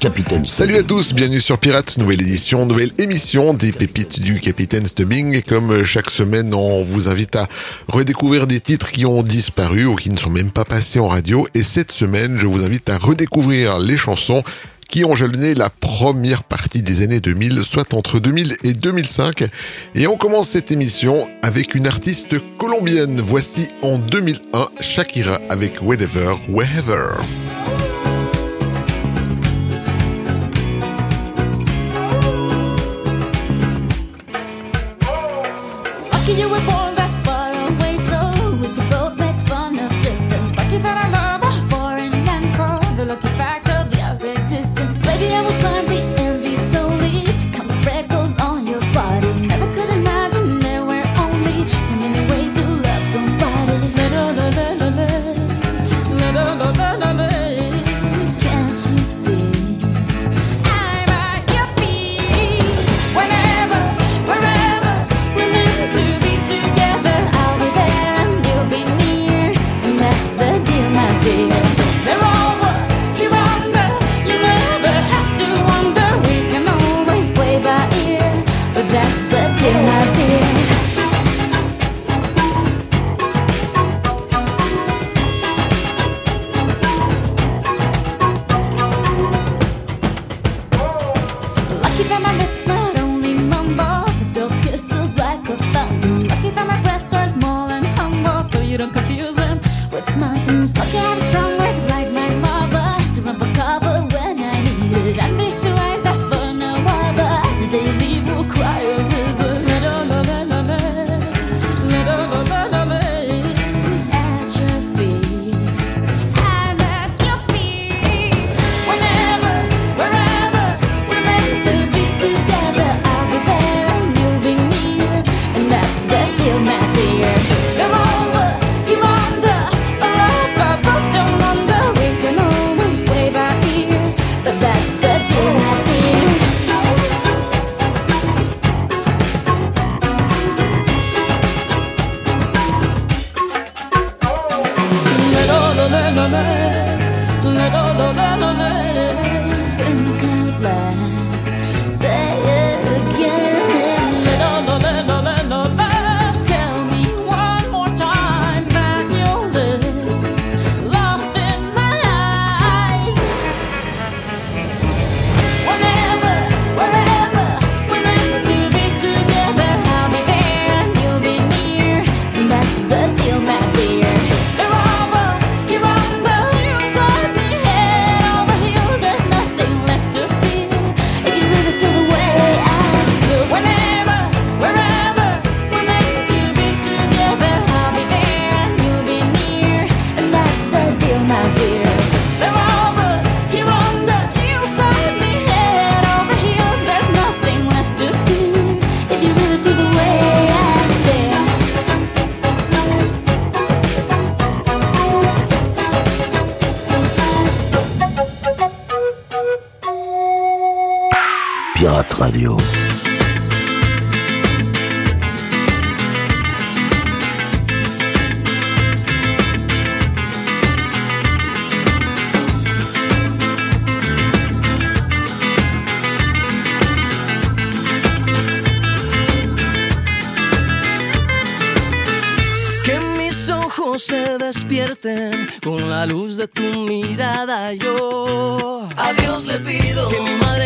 Capitaine Salut à tous, bienvenue sur Pirates, nouvelle édition, nouvelle émission des pépites du Capitaine Stubbing. Et comme chaque semaine, on vous invite à redécouvrir des titres qui ont disparu ou qui ne sont même pas passés en radio. Et cette semaine, je vous invite à redécouvrir les chansons qui ont jalonné la première partie des années 2000, soit entre 2000 et 2005. Et on commence cette émission avec une artiste colombienne. Voici en 2001 Shakira avec Whenever, Wherever. Pirate Radio. Que mis ojos se despierten con la luz de tu mirada. Yo a Dios le pido que mi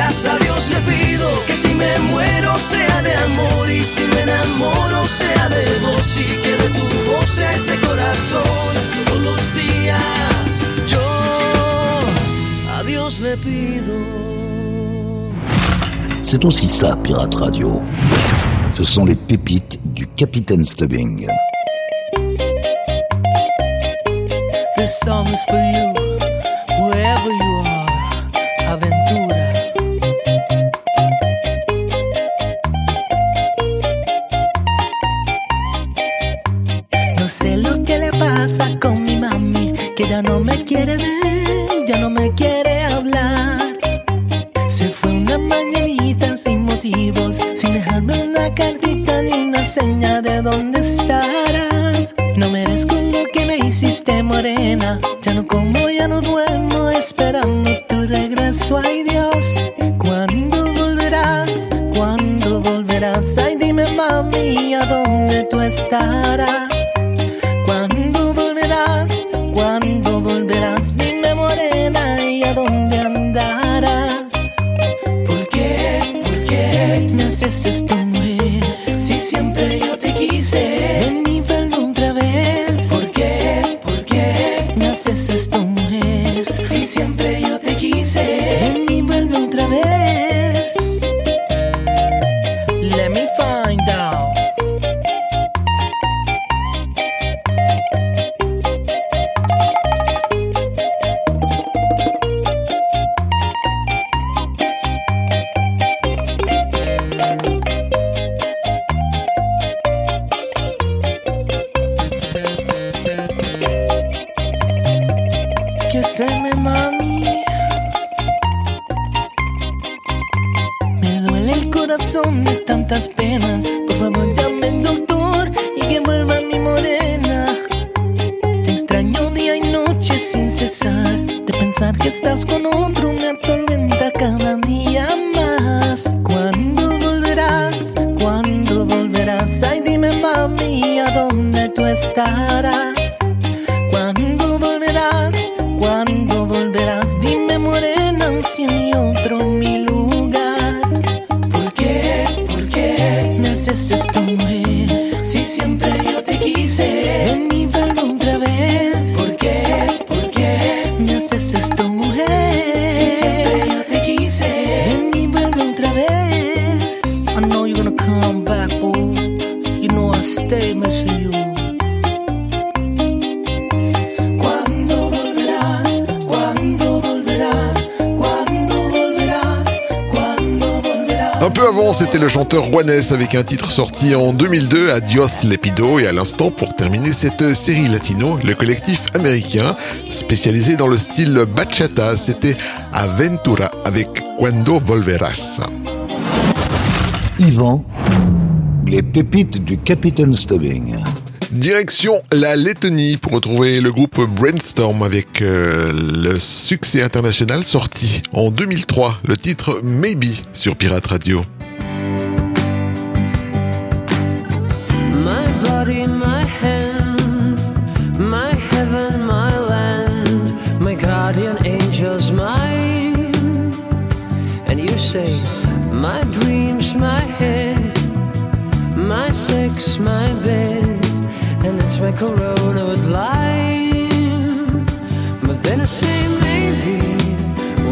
a Dios le pido que si me muero sea de amor y si me enamoro sea de vos y que de tu voz este corazón. Todos los días yo a Dios le pido. C'est aussi ça, Pirate Radio. Ce sont les pépites du Capitaine Stubbing. This song is for you, cosa con le chanteur Juanes avec un titre sorti en 2002, Adios Lepido, et à l'instant, pour terminer cette série latino, le collectif américain spécialisé dans le style bachata, c'était Aventura avec Cuando Volveras. Yvan, les pépites du Capitaine Stubbing. Direction la Lettonie pour retrouver le groupe Brainstorm avec euh, le succès international sorti en 2003, le titre Maybe sur Pirate Radio. my Corona with lime. But then I say maybe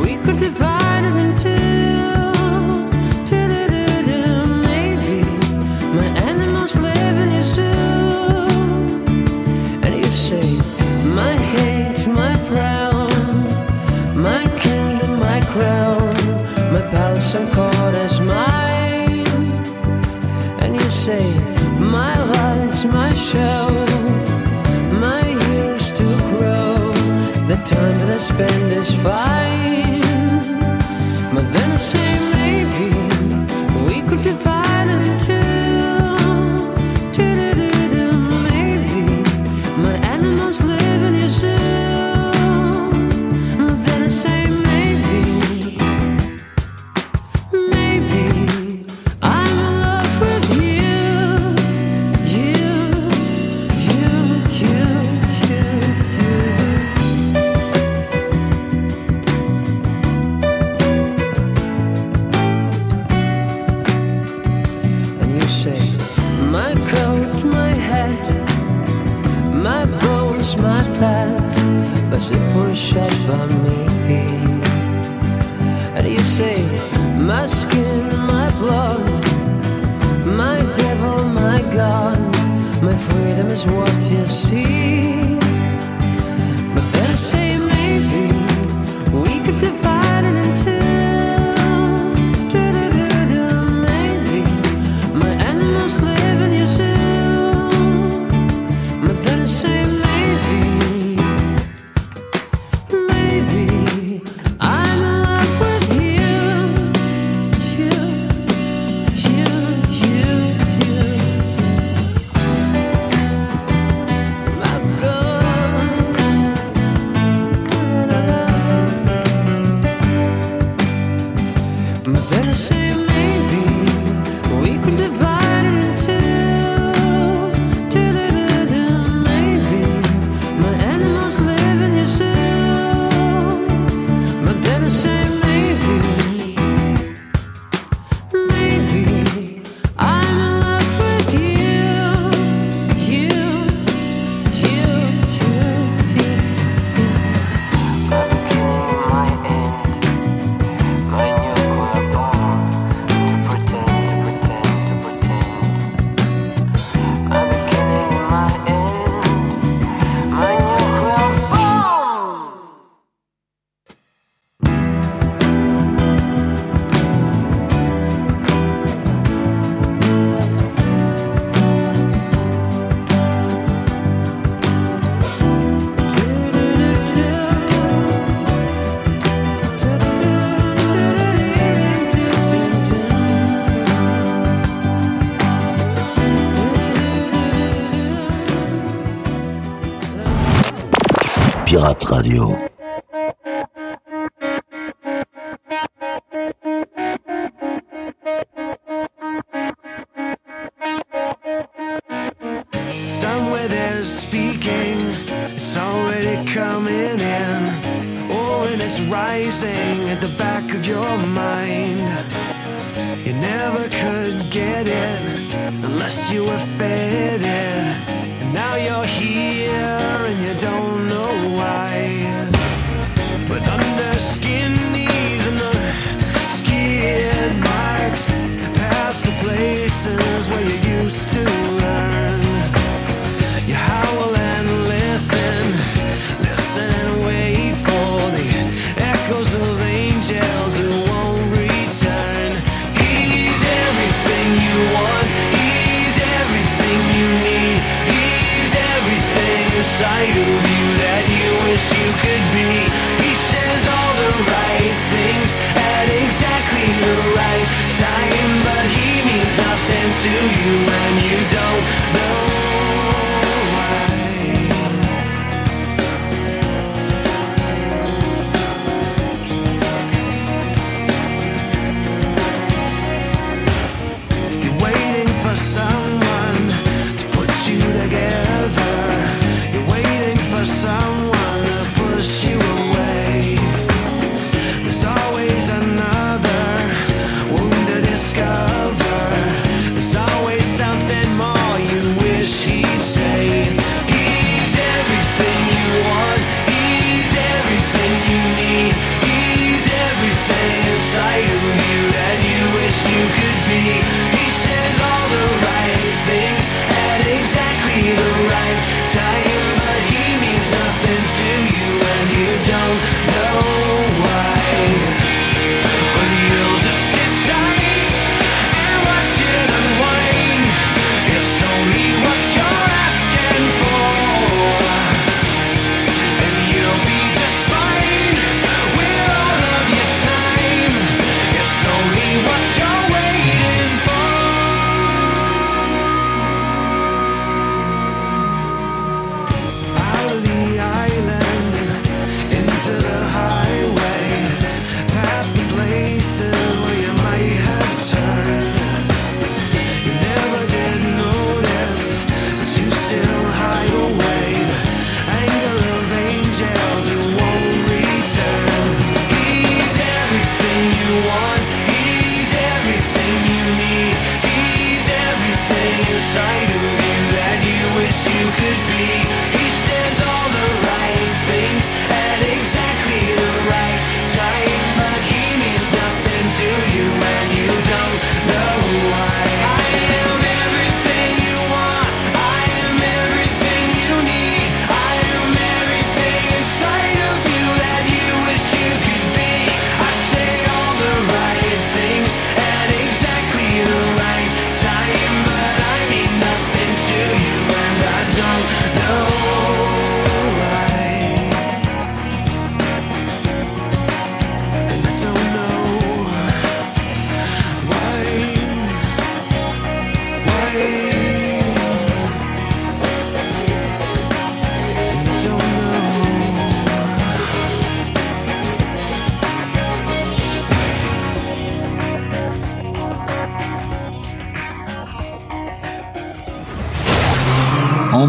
we could divide it in two. Maybe my animals live in your zoo. And you say my hate, my frown, my kingdom, my crown, my palace and court is mine. And you say. time that I spend is fine. But then I say maybe we could divide. Radio. side of you that you wish you could be. He says all the right things at exactly the right time, but he means nothing to you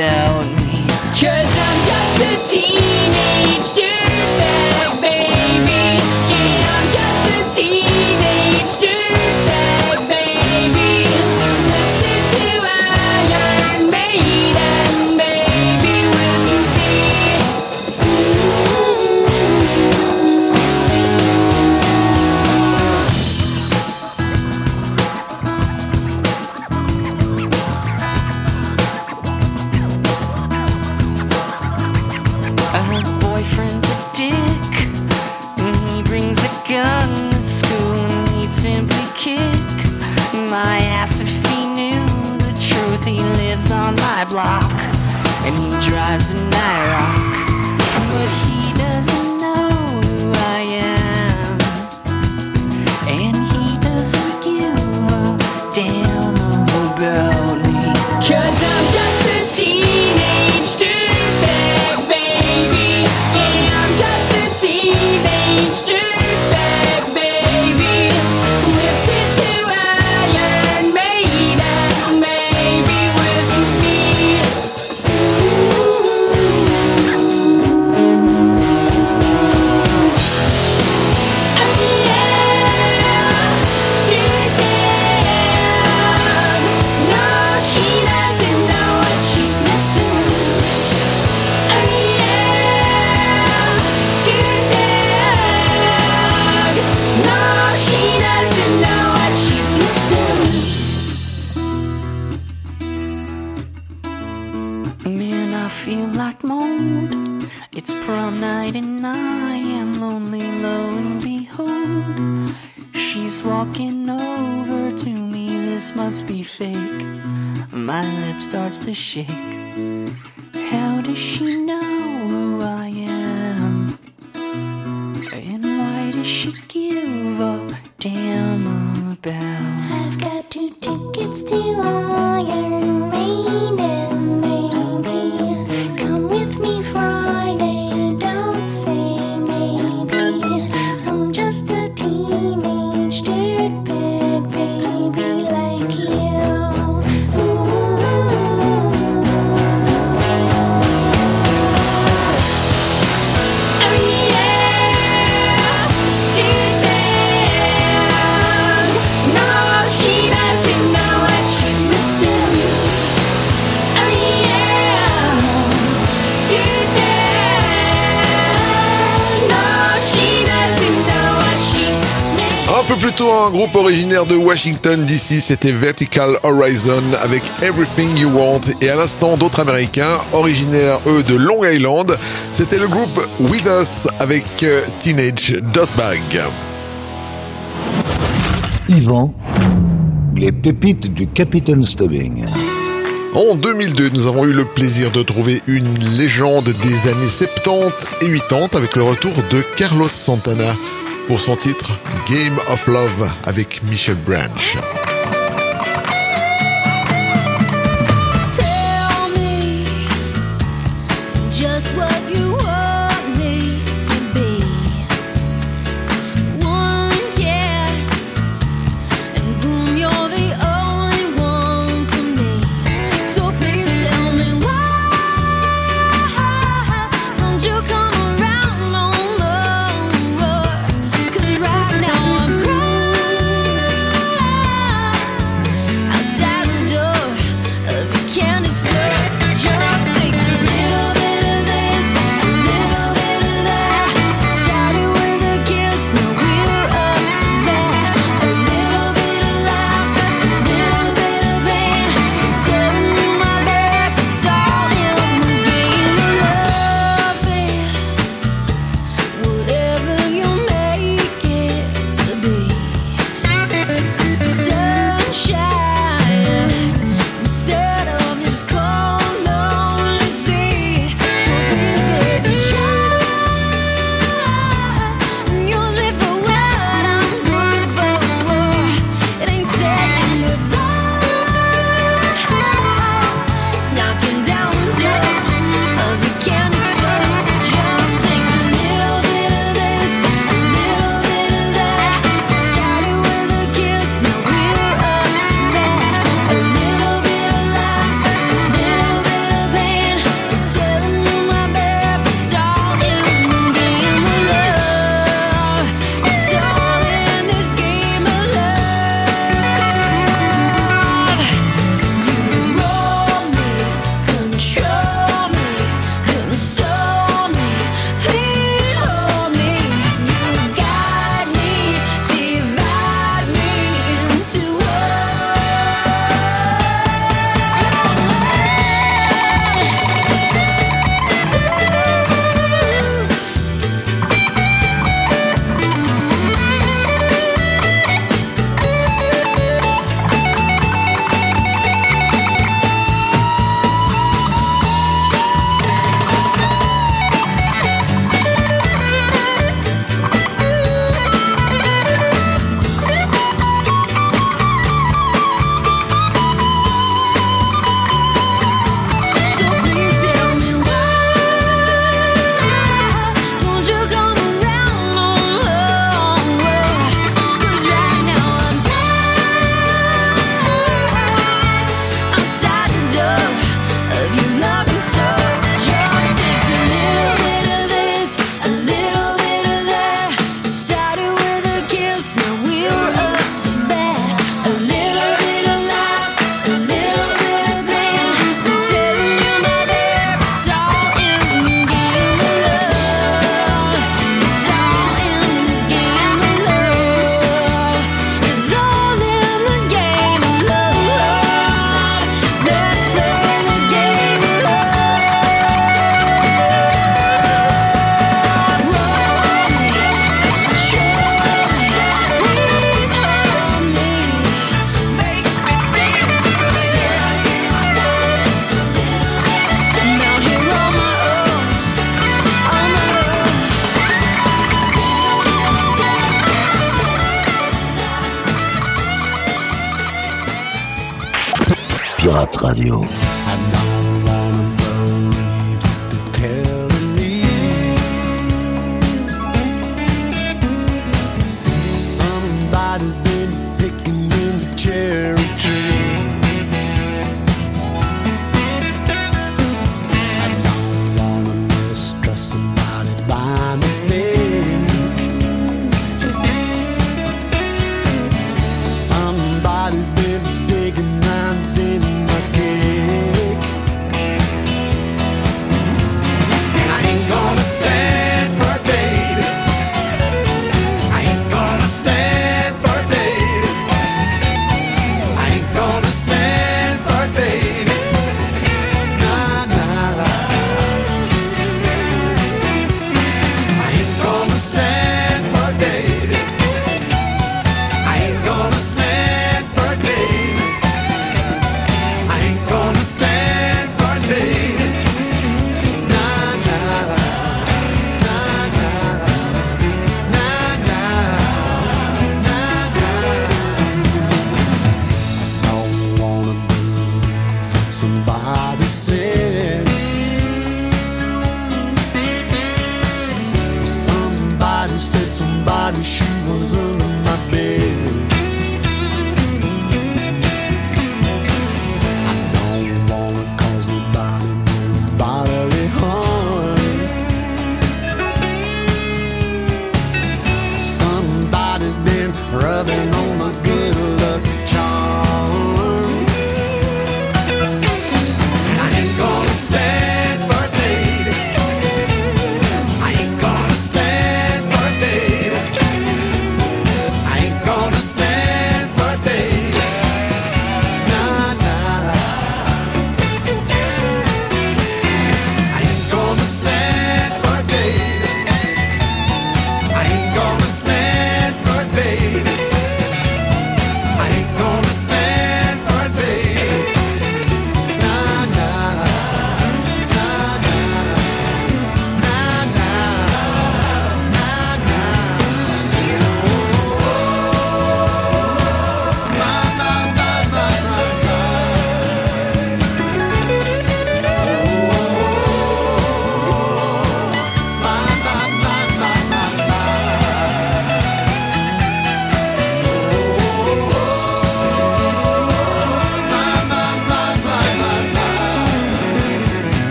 me. Cause I'm just a teen. She's walking over to me, this must be fake. My lip starts to shake. How does she know who I am? And why does she give groupe originaire de Washington DC, c'était Vertical Horizon avec Everything You Want. Et à l'instant, d'autres américains, originaires eux de Long Island, c'était le groupe With Us avec euh, Teenage Dirtbag. Yvan, les pépites du Capitaine Stubbing. En 2002, nous avons eu le plaisir de trouver une légende des années 70 et 80 avec le retour de Carlos Santana pour son titre Game of Love avec Michel Branch.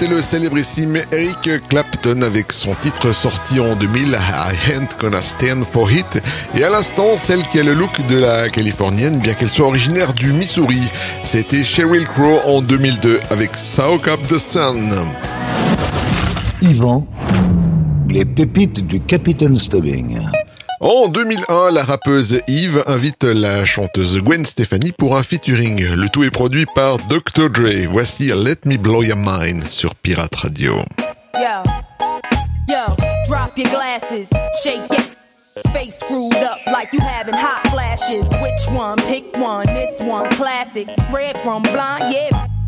C'était le célébrissime Eric Clapton avec son titre sorti en 2000, I Ain't Gonna Stand For It. Et à l'instant, celle qui a le look de la californienne, bien qu'elle soit originaire du Missouri. C'était Sheryl Crow en 2002 avec Soak Up the Sun. Yvan, les pépites du Capitaine Stubbing. En 2001, la rappeuse Eve invite la chanteuse Gwen Stefani pour un featuring. Le tout est produit par Dr. Dre. Voici Let Me Blow Your Mind sur Pirate Radio. Yo, yo, drop your glasses, shake it. Face screwed up like you having hot flashes. Which one? Pick one. This one, classic. Red from blind, yeah.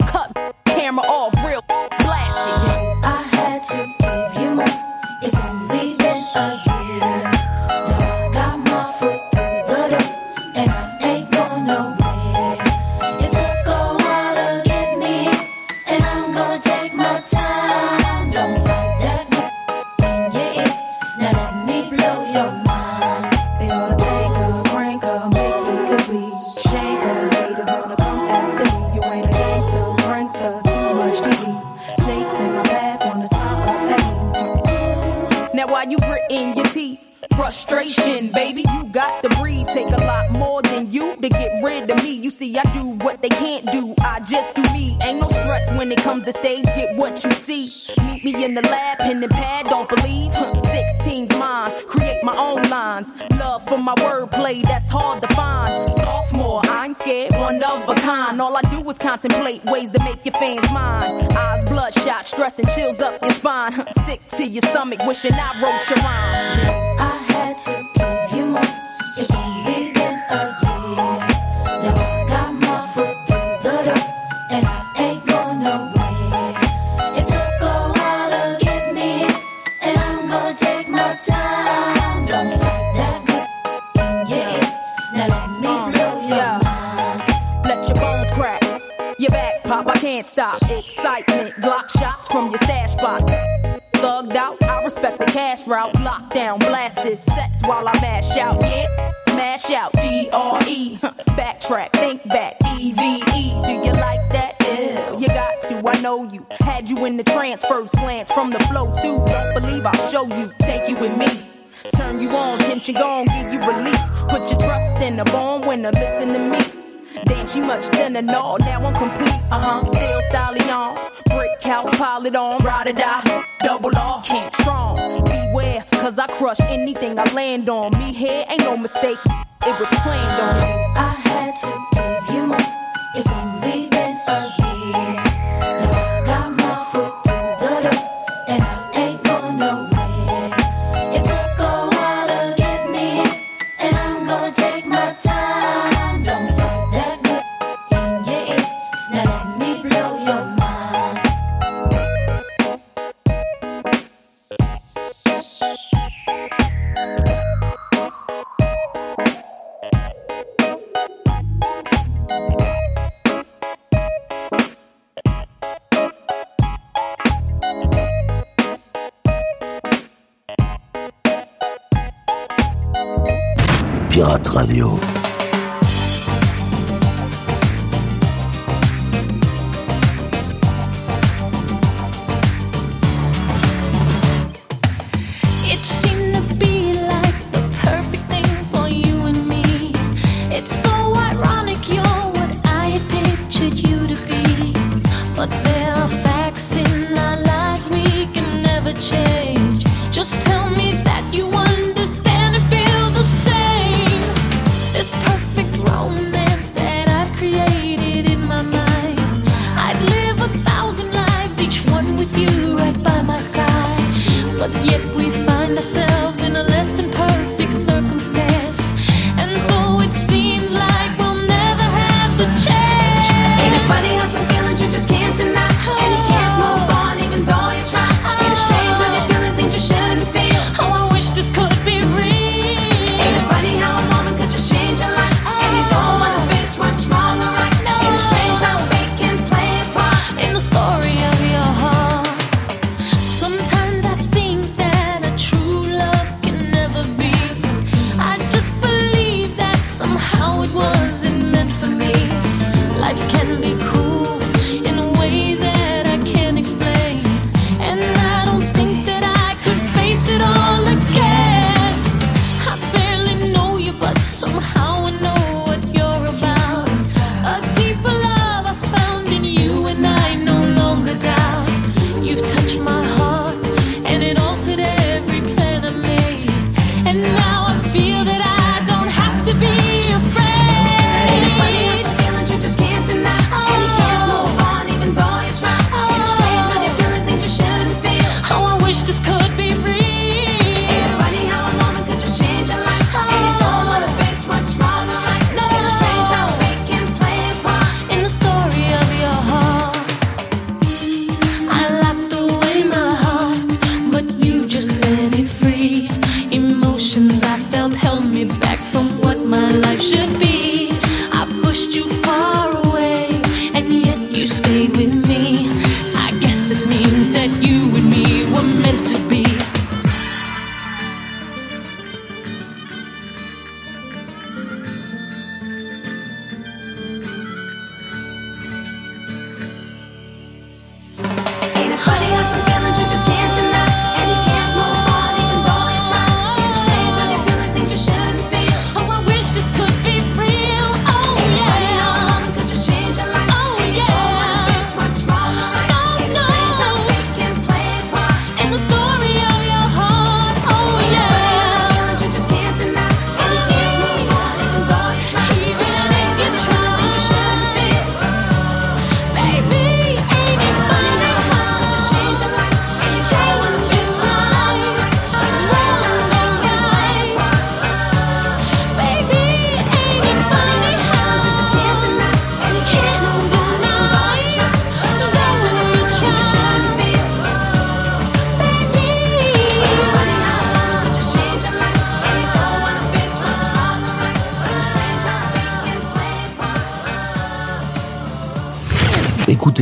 cut camera off, real blasted. I had to give you more. It's only I do what they can't do. I just do me. Ain't no stress when it comes to stage. Get what you see. Meet me in the lab, pen and pad. Don't believe. Huh, 16's mine. Create my own lines. Love for my wordplay, that's hard to find. Sophomore, I ain't scared, one of a kind. All I do is contemplate ways to make your fans mine. Eyes bloodshot, stress and chills up your spine. Sick to your stomach, wishing I wrote your rhyme. While I mash out. Yeah, mash out. D-R-E, backtrack, think back. E-V-E, do you like that? You got to, I know you. Had you in the trance, first glance from the flow too. Don't believe I'll show you, take you with me. Turn you on, tension gone, give you relief. Put your trust in a born winner, listen to me. Damn, she much thinner, no, now I'm complete. Uh huh, still styling on. House, pile it on. Ride or die, double R, can't strong. Beware, cause I crush anything I land on. Me here ain't no mistake, it was planned on. I had to give you more. It's only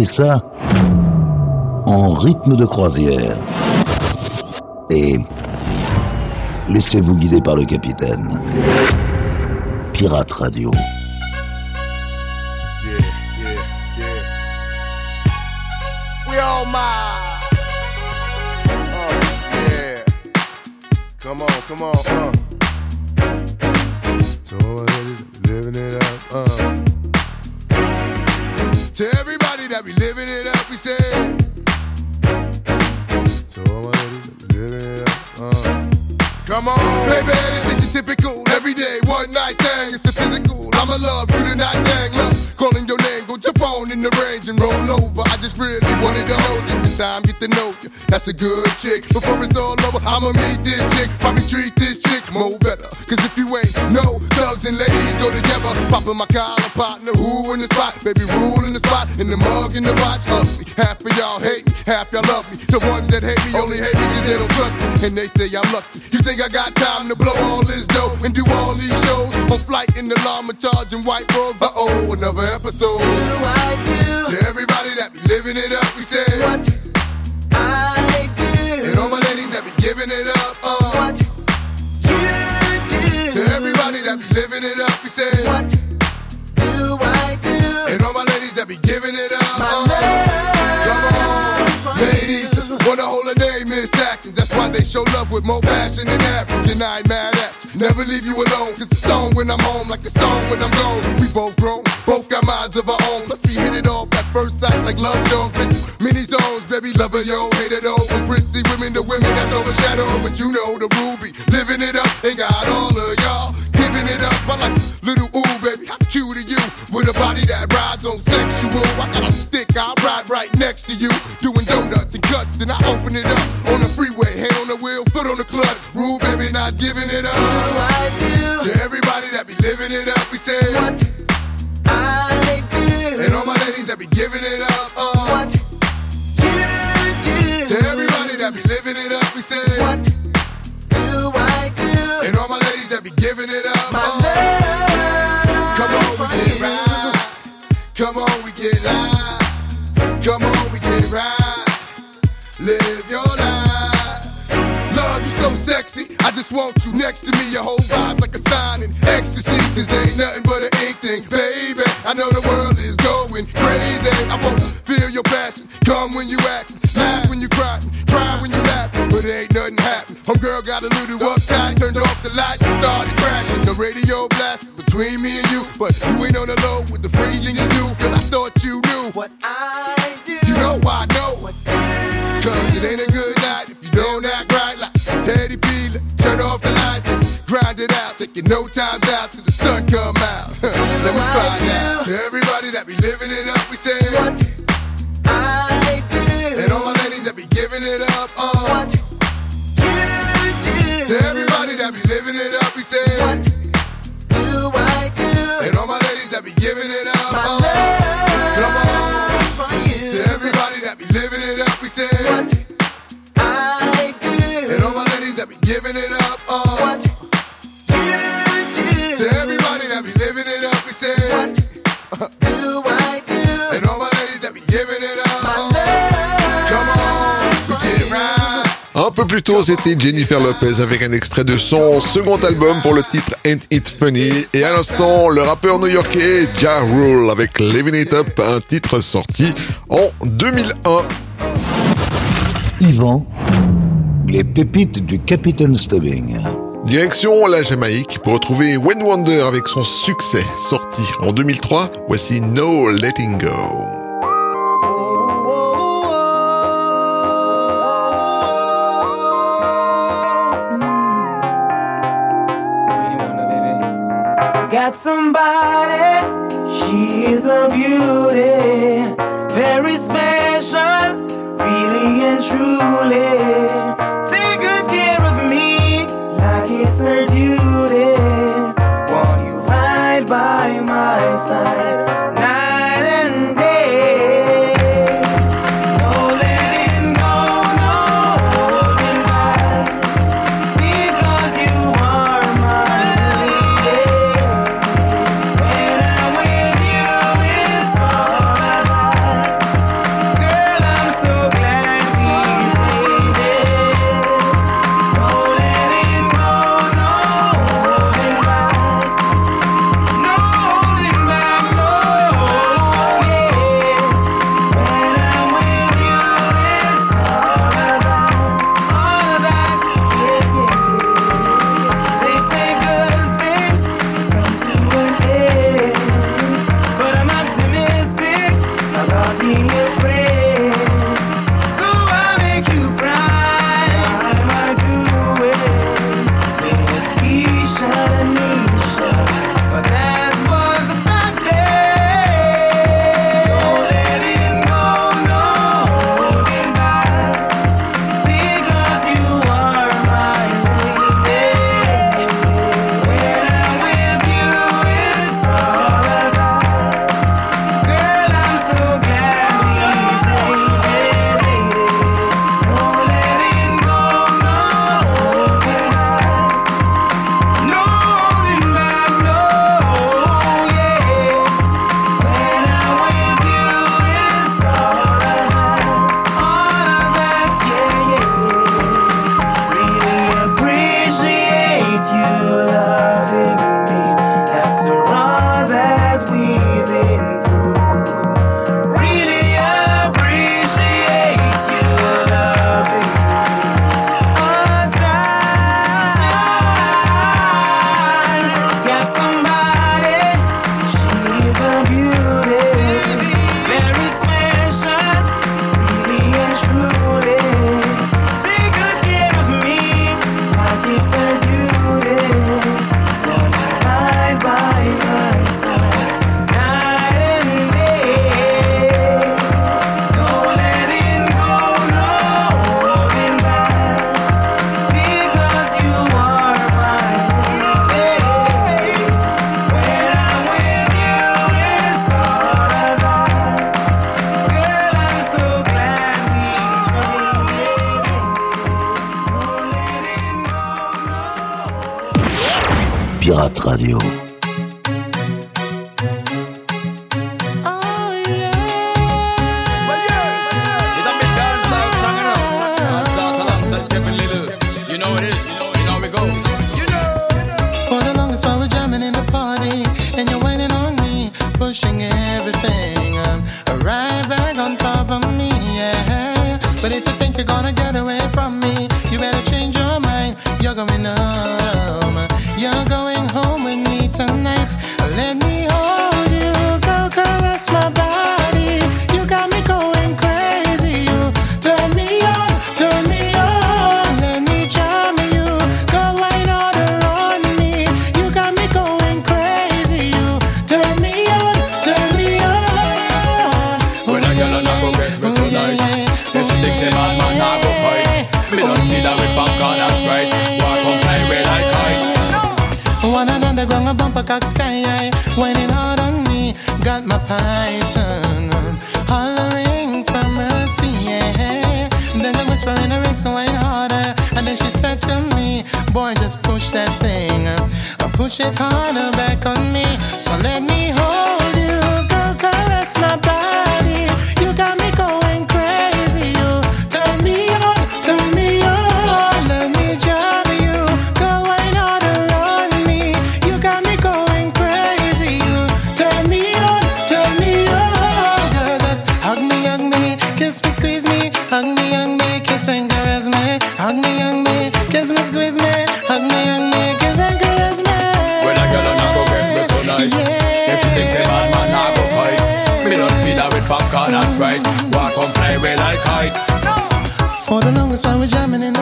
ça en rythme de croisière. Et laissez-vous guider par le capitaine. Pirate Radio. We all together. Popping my collar, partner, who in the spot? Baby, rule in the spot, in the mug, in the watch. Up me. Half of y'all hate me, half y'all love me. The ones that hate me only hate me because they don't trust me. And they say I'm lucky. You think I got time to blow all this dough and do all these shows? On flight in the llama, charging white robes. Uh oh, another episode. Do I do? To everybody that be living it up, we say. What I do. And all my ladies that be giving it up. Oh. that be living it up, he said. What do I do? And all my ladies that be giving it up. My uh, love. Ladies, just want a holiday, Miss Atkins. That's why they show love with more passion than average. And I ain't mad at Never leave you alone. It's a song when I'm home, like a song when I'm gone. We both grown, both got minds of our own. Let's be hit it off at first sight, like love jones. Been many zones, baby, lover, yo, hate it all. From prissy women to women that's overshadowed. But you know the ruby, living it up, they got all of y'all it up. I like little ooh, baby, how cute are you? With a body that rides on sexual. I got a stick, I ride right next to you, doing donuts and cuts. Then I open it up on the freeway, hand on the wheel, foot on the clutch. Rule, baby, not giving it up. I do To everybody that be living it up, we say. what I do. And all my ladies that be giving it up. Uh, What you do. to everybody that be living it up, we say. What do I do? And all my ladies that be giving it up. Come on, we get live. Come on, we get right. Live your life. Love, you so sexy. I just want you next to me. Your whole vibe's like a sign in ecstasy. Cause ain't nothing but an ink thing, baby. I know the world is going crazy. I wanna feel your passion. Come when you act, laugh when you cry, cry when you laugh. But it ain't nothing happen. Homegirl got a little uptight, turned off the lights and started crashing. The radio blast between me and you, but you ain't on the low with the freaky thing you do. No time out till the sun come out. Let me find out. To everybody that be living it up, we say. What plus tôt, c'était Jennifer Lopez avec un extrait de son second album pour le titre Ain't It Funny. Et à l'instant, le rappeur new-yorkais Ja Rule avec Living It Up, un titre sorti en 2001. Yvan, les pépites du Capitaine Stubbing. Direction la Jamaïque pour retrouver When Wonder avec son succès sorti en 2003. Voici No Letting Go. Got somebody, she's a beauty, very special, really and truly. Take good care of me, like it's her duty. Want you right by my side, Python, hollering for mercy. Yeah. Then the whispering the race way harder, and then she said to me, "Boy, just push that thing, push it harder back on me. So let me." song, that's why we're jamming in the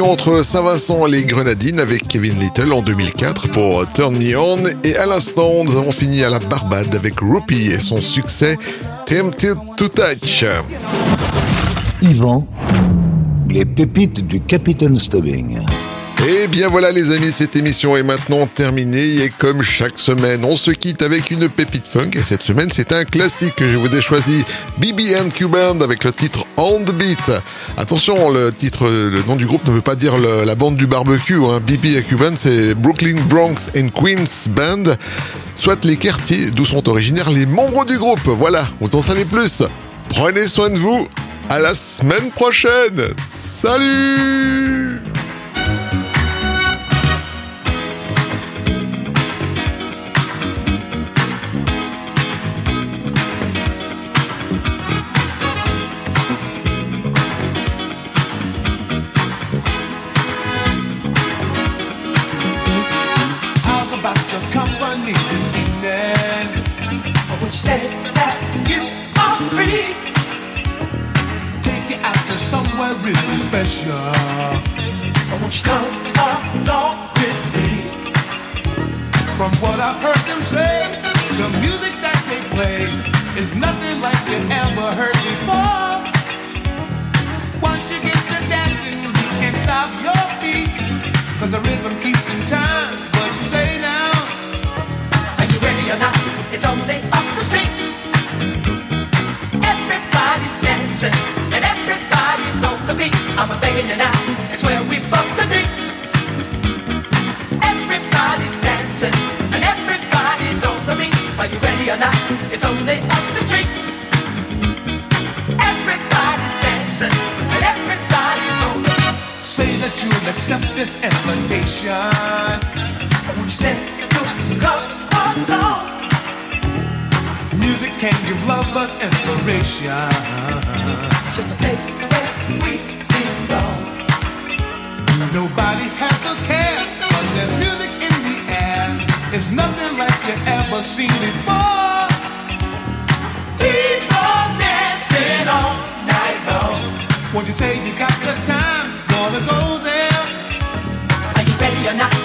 Entre Saint-Vincent et les Grenadines avec Kevin Little en 2004 pour Turn Me On. Et à l'instant, nous avons fini à la Barbade avec Rupi et son succès Tempted to Touch. Yvan, les pépites du Capitaine Stubbing. Et bien voilà les amis, cette émission est maintenant terminée et comme chaque semaine, on se quitte avec une pépite funk et cette semaine c'est un classique que je vous ai choisi, BB and Cuban avec le titre On the Beat. Attention, le titre, le nom du groupe ne veut pas dire la bande du barbecue, hein. BB and Cuban c'est Brooklyn Bronx and Queens Band, soit les quartiers d'où sont originaires les membres du groupe. Voilà, vous en savez plus. Prenez soin de vous, à la semaine prochaine. Salut special. Won't you come along with me? From what I've heard them say, the music that they play is nothing like you ever heard before. Once you get to dancing, you can't stop your feet. Cause the rhythm keeps in time. What you say now? Are you ready or not? It's only up the street. Everybody's dancing the beat. I'm a begging you now. It's where we both to be. Everybody's dancing and everybody's on the beat. Are you ready or not? It's only up the street. Everybody's dancing and everybody's on the beat. Say that you'll accept this invitation. Would you say you'll come along? Music can give lovers inspiration. It's just a place where we belong. Nobody has a care, but there's music in the air. It's nothing like you ever seen before. People dancing all night long. Won't you say you got the time? Gonna go there. Are you ready or not?